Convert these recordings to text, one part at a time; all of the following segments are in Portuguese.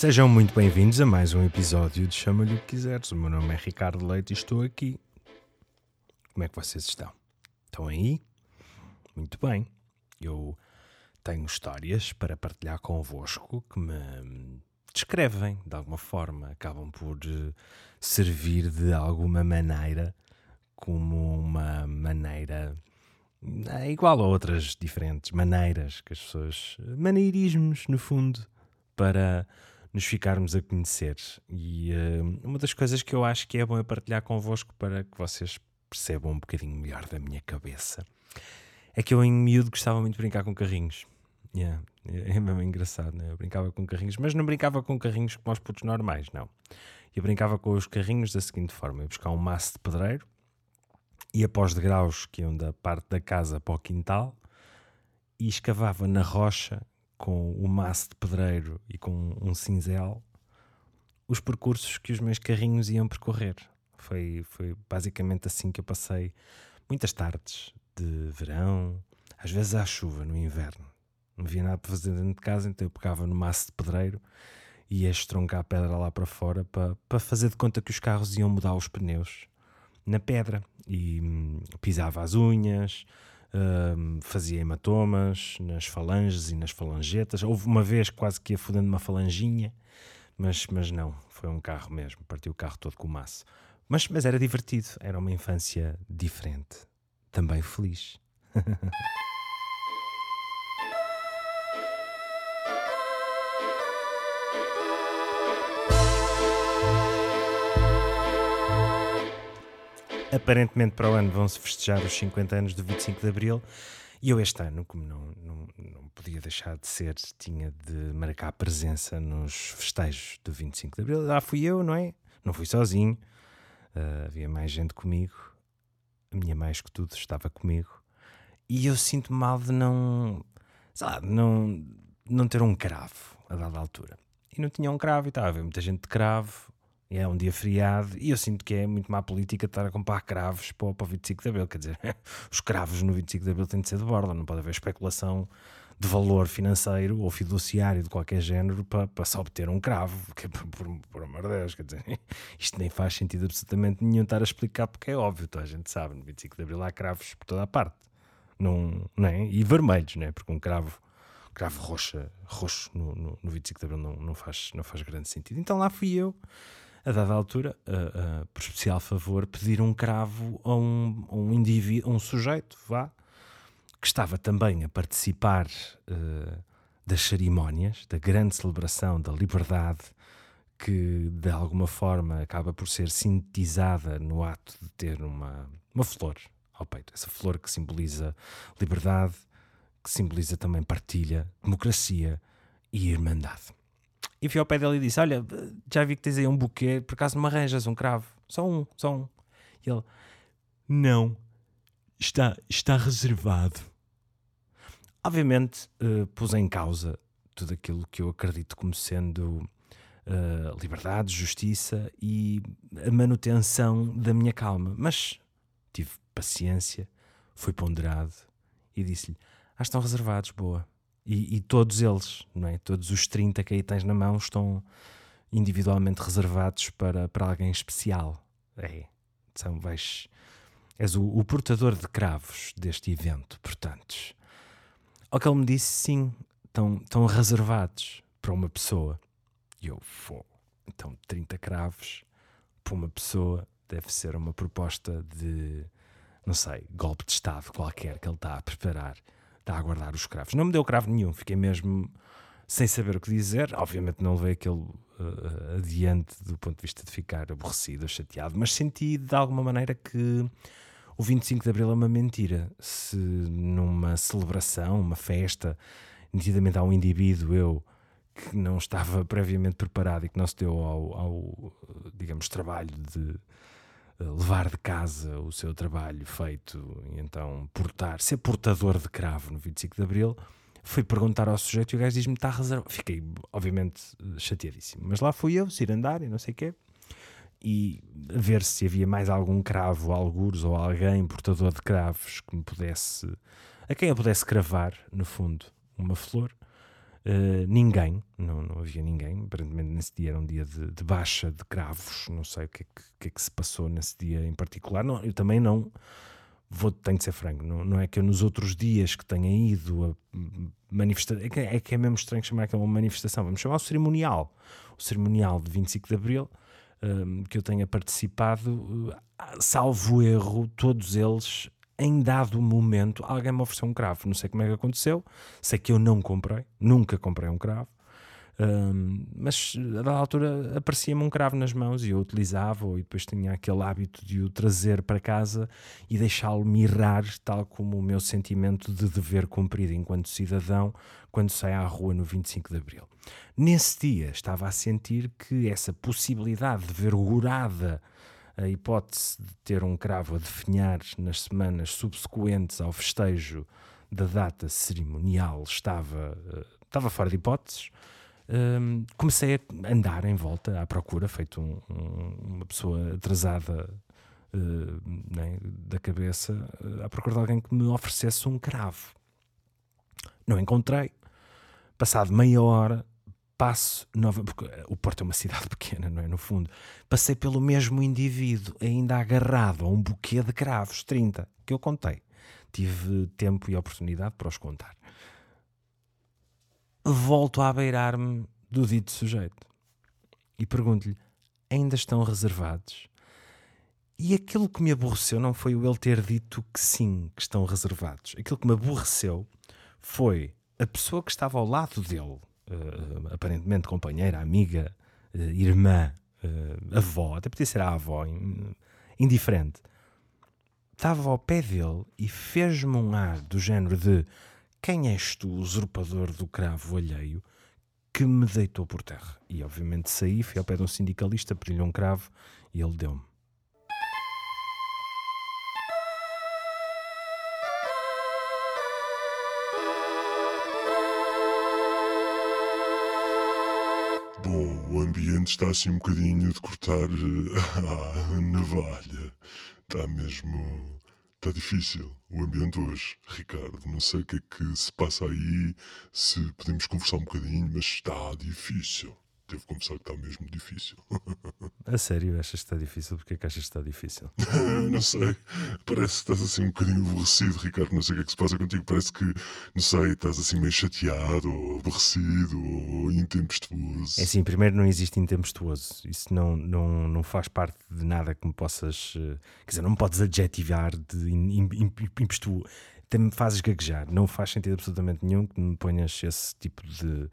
Sejam muito bem-vindos a mais um episódio de Chama-lhe o que quiseres. O meu nome é Ricardo Leite e estou aqui. Como é que vocês estão? Estão aí? Muito bem. Eu tenho histórias para partilhar convosco que me descrevem de alguma forma, acabam por eh, servir de alguma maneira como uma maneira é igual a outras diferentes maneiras que as pessoas. maneirismos, no fundo, para nos ficarmos a conhecer. E uh, uma das coisas que eu acho que é bom é partilhar convosco para que vocês percebam um bocadinho melhor da minha cabeça é que eu em miúdo gostava muito de brincar com carrinhos. Yeah. É mesmo engraçado, né? Eu brincava com carrinhos, mas não brincava com carrinhos como os putos normais, não. Eu brincava com os carrinhos da seguinte forma: eu buscar um maço de pedreiro ia para os degraus que iam da parte da casa para o quintal e escavava na rocha com o maço de pedreiro e com um cinzel os percursos que os meus carrinhos iam percorrer. Foi, foi basicamente assim que eu passei muitas tardes de verão, às vezes à chuva, no inverno. Não havia nada para fazer dentro de casa, então eu pegava no maço de pedreiro e ia estroncar a pedra lá para fora para, para fazer de conta que os carros iam mudar os pneus na pedra e hum, pisava as unhas, fazia hematomas nas falanges e nas falangetas. Houve uma vez quase que ia fodendo uma falanginha, mas, mas não, foi um carro mesmo, partiu o carro todo com o maço. Mas, mas era divertido, era uma infância diferente, também feliz. aparentemente para o ano vão-se festejar os 50 anos do 25 de Abril. E eu este ano, como não, não, não podia deixar de ser, tinha de marcar presença nos festejos do 25 de Abril. Lá fui eu, não é? Não fui sozinho. Uh, havia mais gente comigo. A minha mais que tudo estava comigo. E eu sinto mal de não, sei lá, não, não ter um cravo a dada altura. E não tinha um cravo e estava a ver muita gente de cravo é um dia feriado e eu sinto que é muito má política estar a comprar cravos para, para o 25 de Abril. Quer dizer, os cravos no 25 de Abril têm de ser de borda, não pode haver especulação de valor financeiro ou fiduciário de qualquer género para, para só obter um cravo, que, por, por, por amor de Deus, quer dizer, isto nem faz sentido absolutamente nenhum estar a explicar, porque é óbvio, toda a gente sabe, no 25 de Abril há cravos por toda a parte, não, não é? e vermelhos, não é? porque um cravo, cravo roxa, roxo no, no, no 25 de Abril não, não, faz, não faz grande sentido. Então lá fui eu a dada altura, uh, uh, por especial favor, pedir um cravo a um, um indivíduo, um sujeito, vá, que estava também a participar uh, das cerimónias, da grande celebração da liberdade, que de alguma forma acaba por ser sintetizada no ato de ter uma, uma flor ao peito. Essa flor que simboliza liberdade, que simboliza também partilha, democracia e irmandade. E fui ao pé dele e disse: Olha, já vi que tens aí um buquê, por acaso me arranjas um cravo? Só um, só um. E ele: Não, está, está reservado. Obviamente, uh, pus em causa tudo aquilo que eu acredito como sendo uh, liberdade, justiça e a manutenção da minha calma. Mas tive paciência, fui ponderado e disse-lhe: Ah, estão reservados, boa. E, e, todos eles, não é? Todos os 30 que aí tens na mão estão individualmente reservados para, para alguém especial. É. São, vais, és o, o portador de cravos deste evento, portanto. Ao que ele me disse, sim, estão, estão reservados para uma pessoa. E eu, vou. Então, 30 cravos para uma pessoa deve ser uma proposta de, não sei, golpe de Estado qualquer que ele está a preparar a aguardar os cravos. Não me deu cravo nenhum, fiquei mesmo sem saber o que dizer. Obviamente não levei aquele uh, adiante do ponto de vista de ficar aborrecido ou chateado, mas senti de alguma maneira que o 25 de Abril é uma mentira. Se numa celebração, uma festa, nitidamente há um indivíduo, eu, que não estava previamente preparado e que não se deu ao, ao digamos, trabalho de levar de casa o seu trabalho feito e então portar, ser portador de cravo no 25 de Abril, fui perguntar ao sujeito e o gajo diz-me está reservado. Fiquei, obviamente, chateadíssimo. Mas lá fui eu, andar e não sei o quê, e ver se havia mais algum cravo, algures ou alguém portador de cravos que me pudesse, a quem eu pudesse cravar, no fundo, uma flor. Uh, ninguém, não, não havia ninguém. Aparentemente, nesse dia era um dia de, de baixa de cravos. Não sei o que, é que, que, é que se passou nesse dia em particular. Não, eu também não vou, tenho de ser franco. Não, não é que eu nos outros dias que tenha ido a manifestar, é que, é que é mesmo estranho chamar aquela manifestação. Vamos chamar o cerimonial. O cerimonial de 25 de Abril, um, que eu tenha participado, uh, salvo erro, todos eles em dado momento alguém me ofereceu um cravo. Não sei como é que aconteceu, sei que eu não comprei, nunca comprei um cravo. Um, mas a dada altura aparecia-me um cravo nas mãos e eu utilizava e depois tinha aquele hábito de o trazer para casa e deixá-lo mirar, tal como o meu sentimento de dever cumprido enquanto cidadão quando saio à rua no 25 de Abril. Nesse dia estava a sentir que essa possibilidade de ver gorada a hipótese de ter um cravo a definhar nas semanas subsequentes ao festejo da data cerimonial estava, uh, estava fora de hipóteses um, comecei a andar em volta à procura, feito um, um, uma pessoa atrasada uh, né, da cabeça, uh, à procura de alguém que me oferecesse um cravo. Não encontrei. Passado meia hora, passo nova, porque o Porto é uma cidade pequena, não é? No fundo, passei pelo mesmo indivíduo, ainda agarrado a um buquê de cravos, 30, que eu contei. Tive tempo e oportunidade para os contar volto a beirar-me do dito sujeito e pergunto-lhe: ainda estão reservados? E aquilo que me aborreceu não foi o ele ter dito que sim, que estão reservados. Aquilo que me aborreceu foi a pessoa que estava ao lado dele, aparentemente companheira, amiga, uh, irmã, uh, avó, até podia ser a avó, indiferente, estava ao pé dele e fez-me um ar do género de quem és tu, usurpador do cravo alheio, que me deitou por terra? E obviamente saí, fui ao pé de um sindicalista, pedi-lhe um cravo e ele deu-me. Está assim um bocadinho de cortar eh, a navalha. Está mesmo Está difícil o ambiente hoje, Ricardo. Não sei o que é que se passa aí, se podemos conversar um bocadinho, mas está difícil. Devo confessar que está mesmo difícil. A sério, achas que está difícil? Porquê que achas que está difícil? não sei. Parece que estás assim um bocadinho aborrecido, Ricardo. Não sei o que é que se passa contigo. Parece que, não sei, estás assim meio chateado, ou aborrecido, ou intempestuoso. É assim, primeiro não existe intempestuoso. Isso não, não, não faz parte de nada que me possas. Eh, quer dizer, não me podes adjetivar de impetuoso. Até me fazes gaguejar. Não faz sentido absolutamente nenhum que me ponhas esse tipo de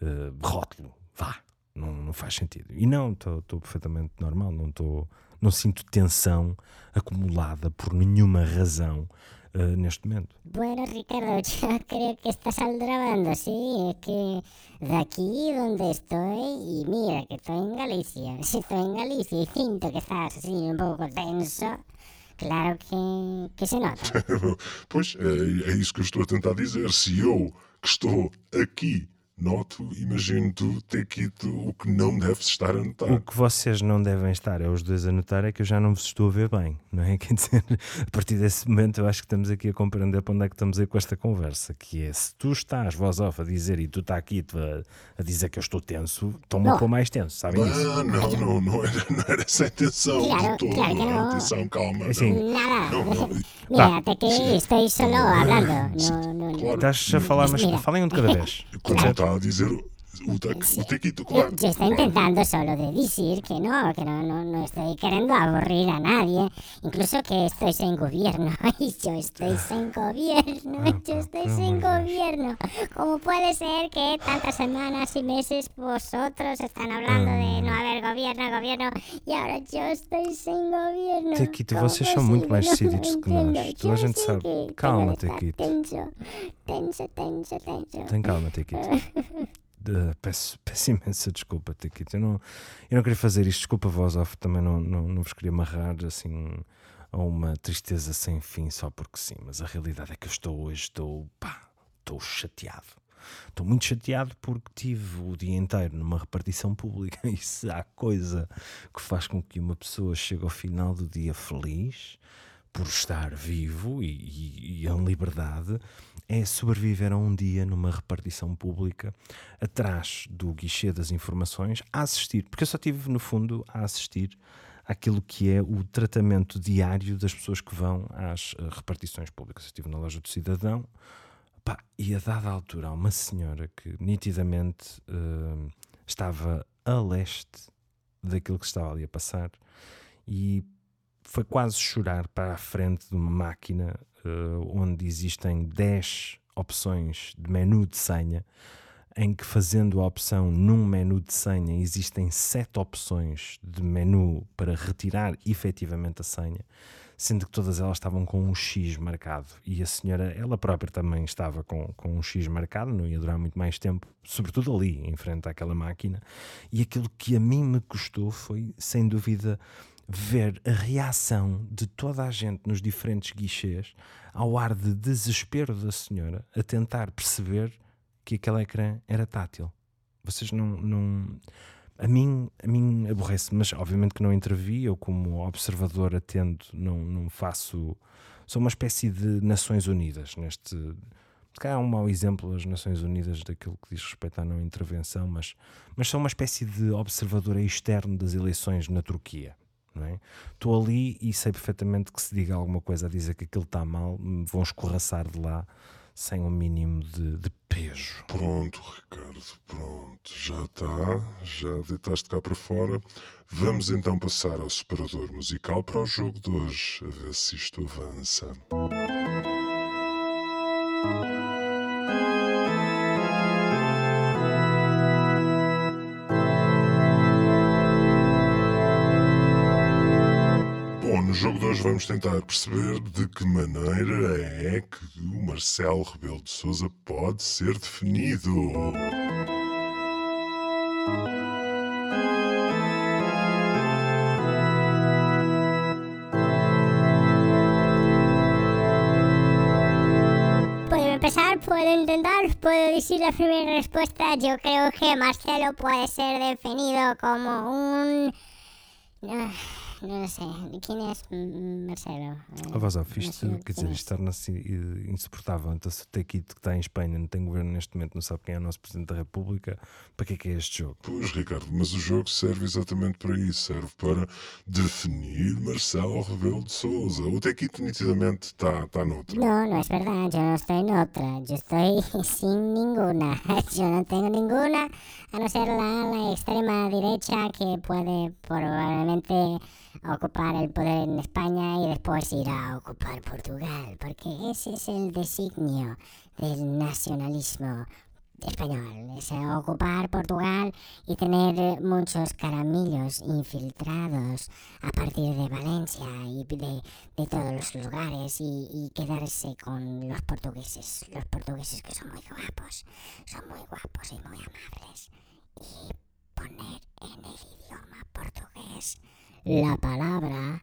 uh, rótulo. Vá não, não faz sentido. E não, estou perfeitamente normal, não, tô, não sinto tensão acumulada por nenhuma razão uh, neste momento. Bueno, Ricardo, ya creo que estás aldrabando, sí, es que de aquí donde estoy, y mira que estoy en Galicia, si estoy en Galicia y siento que estás así un poco tenso, claro que, que se nota. pois é, é isso que eu estou a tentar dizer. Se eu, que estou aqui noto, imagino tu ter quito o que não deves estar a notar. O que vocês não devem estar, é os dois a notar, é que eu já não vos estou a ver bem, não é? Quer dizer, a partir desse momento eu acho que estamos aqui a compreender para onde é que estamos a ir com esta conversa, que é se tu estás voz off a dizer e tu está aqui a, a, dizer que eu estou tenso, estou-me a pôr mais tenso, sabem ah, Não, não, não, não era, não era essa a intenção claro, de todo, claro não era intenção, calma. Assim, Nada, não, não. Mira, que estou solo hablando. No, no, no. Estás a falar, mas falem um de cada vez. Claro a dizer o, tequito, claro. Yo estoy intentando solo de decir que no, que no, no, no estoy queriendo aburrir a nadie, incluso que estoy sin gobierno. Y yo estoy sin gobierno, ah, yo estoy sin gobierno. ¿Cómo puede ser que tantas semanas y meses vosotros están hablando de no haber gobierno, gobierno, y ahora yo estoy sin gobierno? Tequito, vocês são muito mais decididos que nós. Toda a gente sabe. Calma, Tequito. Tenso, tenso, tenso, tenso. Tem calma, Tequito. Peço, peço imensa desculpa, Tiquito. Eu não, eu não queria fazer isto, desculpa, voz off, também não, não, não vos queria amarrar assim a uma tristeza sem fim só porque sim, mas a realidade é que eu estou hoje, estou, pá, estou chateado. Estou muito chateado porque tive o dia inteiro numa repartição pública e se há coisa que faz com que uma pessoa chegue ao final do dia feliz, por estar vivo e, e, e em liberdade, é sobreviver a um dia numa repartição pública atrás do guichê das informações a assistir, porque eu só tive no fundo a assistir àquilo que é o tratamento diário das pessoas que vão às uh, repartições públicas. Eu estive na loja do cidadão pá, e a dada altura há uma senhora que nitidamente uh, estava a leste daquilo que estava ali a passar e foi quase chorar para a frente de uma máquina uh, onde existem 10 opções de menu de senha, em que fazendo a opção num menu de senha existem 7 opções de menu para retirar efetivamente a senha, sendo que todas elas estavam com um X marcado. E a senhora, ela própria também estava com, com um X marcado, não ia durar muito mais tempo, sobretudo ali, em frente àquela máquina. E aquilo que a mim me custou foi, sem dúvida, ver a reação de toda a gente nos diferentes guichês ao ar de desespero da senhora a tentar perceber que aquele ecrã era tátil. Vocês não. não a mim, a mim aborrece, mas obviamente que não intervi, eu como observador atendo não, não faço. Sou uma espécie de Nações Unidas neste. Calhar é um mau exemplo as Nações Unidas daquilo que diz respeito à não intervenção, mas, mas sou uma espécie de observador externo das eleições na Turquia é? Estou ali e sei perfeitamente que se diga alguma coisa a dizer que aquilo está mal, vão escorraçar de lá sem um mínimo de, de peso. Pronto, Ricardo, pronto, já está, já deitaste cá para fora. Vamos então passar ao separador musical para o jogo de hoje, a ver se isto avança. Hoje vamos tentar perceber de que maneira é que o Marcelo Rebelo de Souza pode ser definido. Puedo empezar, puedo intentar, puedo decir la primera respuesta. Yo creo que Marcelo puede ser definido como un... Ah, não sei. Quem é Marcelo? A voz off, isto, quer dizer, isto torna-se insuportável. Então, se o Tequito que está em Espanha não tem governo neste momento, não sabe quem é o nosso Presidente da República, para que é que é este jogo? Pois, Ricardo, mas o jogo serve exatamente para isso. Serve para definir Marcelo Rebelo de Souza. O Tequito nitidamente está, está noutra. Não, não é verdade. Eu não estou noutra. Eu estou sem nenhuma. Eu não tenho nenhuma, a não ser la, la extrema derecha que pode provavelmente ocupar el poder en España y después ir a ocupar Portugal, porque ese es el designio del nacionalismo español, es ocupar Portugal y tener muchos caramillos infiltrados a partir de Valencia y de, de todos los lugares y, y, quedarse con los portugueses, los portugueses que son muy guapos, son muy guapos y muy amables y poner en el idioma portugués la palavra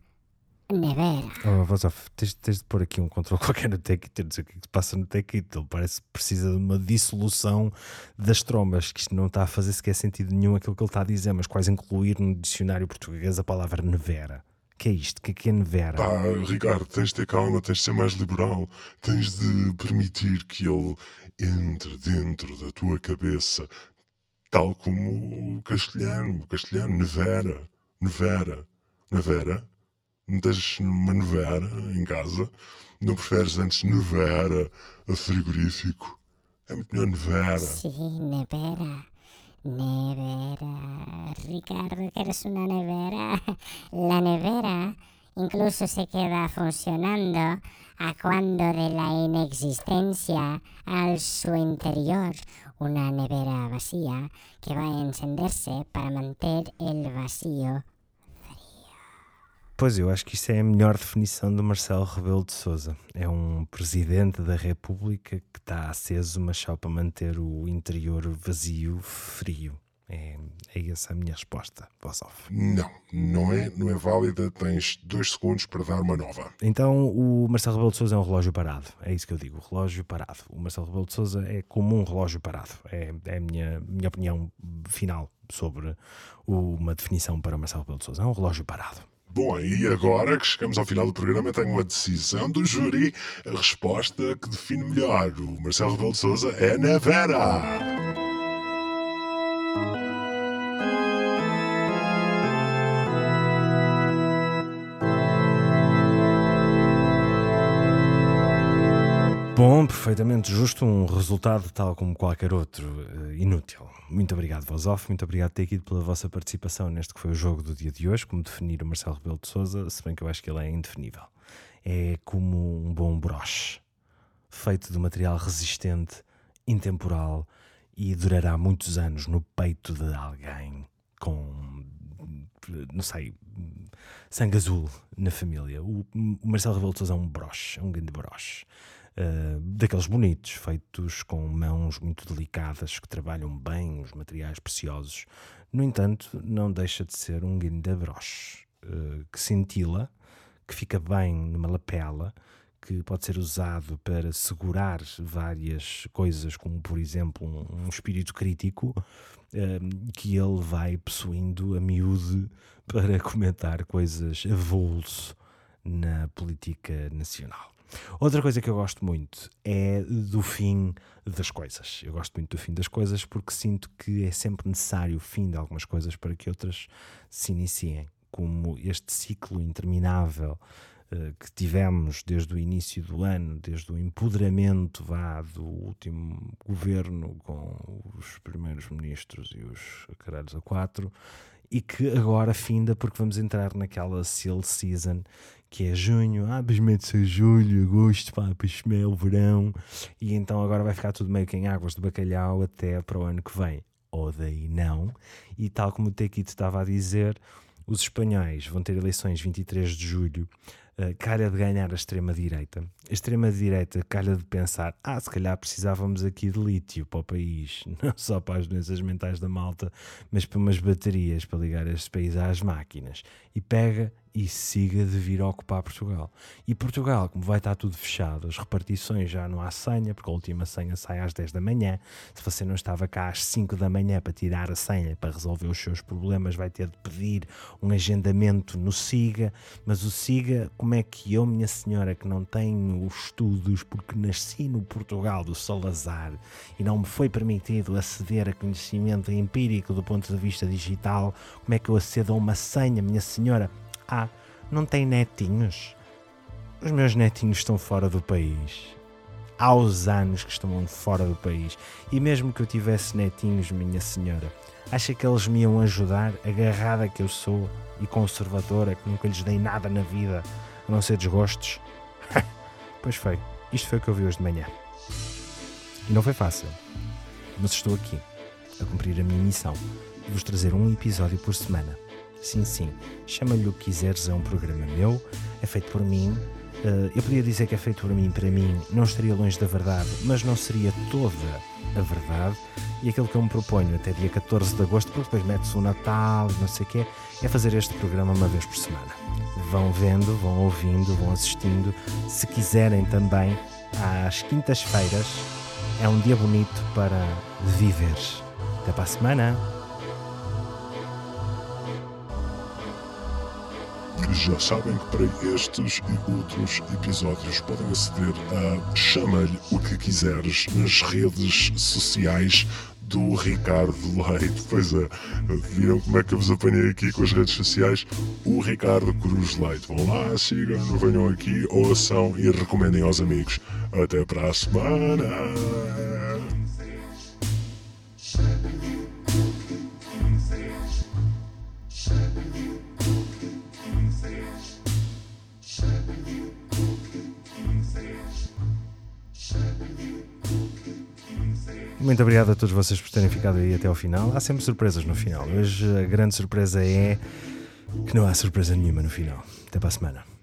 nevera. Oh, voz off, tens, tens, de pôr aqui um controle qualquer no Tequito e dizer o que, é que se passa no Tequito. Ele parece que precisa de uma dissolução das trombas, que isto não está a fazer sequer sentido nenhum aquilo que ele está a dizer, mas quase incluir no dicionário português a palavra nevera. que é isto? que é que é nevera? Pá, Ricardo, tens de ter calma, tens de ser mais liberal, tens de permitir que ele entre dentro da tua cabeça, tal como o castelhano, o castelhano, nevera, nevera. Nevera? Tens uma nevera em casa? Não preferes antes nevera a frigorífico? É muito melhor nevera. Sim, nevera. Nevera. Ricardo, ¿quieres una nevera? La nevera incluso se queda funcionando a cuando de la inexistencia al su interior una nevera vacía que va a encenderse para manter el vacío Pois eu acho que isso é a melhor definição do Marcelo Rebelo de Souza. É um presidente da República que está aceso, mas só para manter o interior vazio, frio. É, é essa a minha resposta, Bossoff. Não, não é, não é válida. Tens dois segundos para dar uma nova. Então o Marcelo Rebelo de Souza é um relógio parado. É isso que eu digo, relógio parado. O Marcelo Rebelo de Souza é como um relógio parado. É, é a minha, minha opinião final sobre uma definição para o Marcelo Rebelo de Souza. É um relógio parado. Bom, e agora que chegamos ao final do programa, tenho uma decisão do júri. A resposta que define melhor o Marcelo Rebelo de Souza é na Vera. Bom, perfeitamente justo, um resultado tal como qualquer outro, uh, inútil. Muito obrigado, voz off, muito obrigado ter ido pela vossa participação neste que foi o jogo do dia de hoje, como definir o Marcelo Rebelo de Souza, se bem que eu acho que ele é indefinível. É como um bom broche, feito de material resistente, intemporal e durará muitos anos no peito de alguém com, não sei, sangue azul na família. O Marcelo Rebelo de Souza é um broche, é um grande broche uh, daqueles bonitos, feitos com mãos muito delicadas, que trabalham bem os materiais preciosos. No entanto, não deixa de ser um guindabroche, uh, que cintila, que fica bem numa lapela, que pode ser usado para segurar várias coisas, como por exemplo um, um espírito crítico, uh, que ele vai possuindo a miúde para comentar coisas a bolso na política nacional. Outra coisa que eu gosto muito é do fim das coisas. Eu gosto muito do fim das coisas porque sinto que é sempre necessário o fim de algumas coisas para que outras se iniciem, como este ciclo interminável uh, que tivemos desde o início do ano, desde o empoderamento vá, do último governo com os primeiros ministros e os caralhos a quatro, e que agora finda porque vamos entrar naquela seal season que é junho, ah, mas mete-se julho, agosto, pá, é o verão, e então agora vai ficar tudo meio que em águas de bacalhau até para o ano que vem. Ou daí não. E tal como o Tequito estava a dizer, os espanhóis vão ter eleições 23 de julho uh, calha de ganhar a extrema-direita. Extrema-direita calha de pensar: ah, se calhar precisávamos aqui de lítio para o país, não só para as doenças mentais da malta, mas para umas baterias para ligar este país às máquinas. E pega e siga de vir a ocupar Portugal. E Portugal, como vai estar tudo fechado, as repartições já não há senha, porque a última senha sai às 10 da manhã. Se você não estava cá às 5 da manhã para tirar a senha, para resolver os seus problemas, vai ter de pedir um agendamento no SIGA. Mas o SIGA, como é que eu, minha senhora, que não tenho estudos porque nasci no Portugal do Salazar e não me foi permitido aceder a conhecimento empírico do ponto de vista digital, como é que eu acedo a uma senha, minha senhora? Ah, não tem netinhos? Os meus netinhos estão fora do país. Há os anos que estão fora do país. E mesmo que eu tivesse netinhos, minha senhora, acha que eles me iam ajudar, agarrada que eu sou e conservadora, que nunca lhes dei nada na vida, a não ser desgostos? pois foi, isto foi o que eu vi hoje de manhã. E não foi fácil, mas estou aqui a cumprir a minha missão de vos trazer um episódio por semana. Sim, sim, chama-lhe o que quiseres, é um programa meu, é feito por mim. Uh, eu podia dizer que é feito por mim, para mim, não estaria longe da verdade, mas não seria toda a verdade. E aquilo que eu me proponho até dia 14 de agosto, porque depois mete-se o Natal, não sei o quê, é fazer este programa uma vez por semana. Vão vendo, vão ouvindo, vão assistindo. Se quiserem também, às quintas-feiras, é um dia bonito para viver. Até para a semana! Já sabem que para estes e outros episódios podem aceder a Chama-lhe o que quiseres nas redes sociais do Ricardo Leite. Pois é, viram como é que eu vos apanhei aqui com as redes sociais? O Ricardo Cruz Leite. Vão lá, sigam, venham aqui, ouçam e recomendem aos amigos. Até para a semana! Muito obrigado a todos vocês por terem ficado aí até ao final. Há sempre surpresas no final. Hoje a grande surpresa é que não há surpresa nenhuma no final. Até para a semana.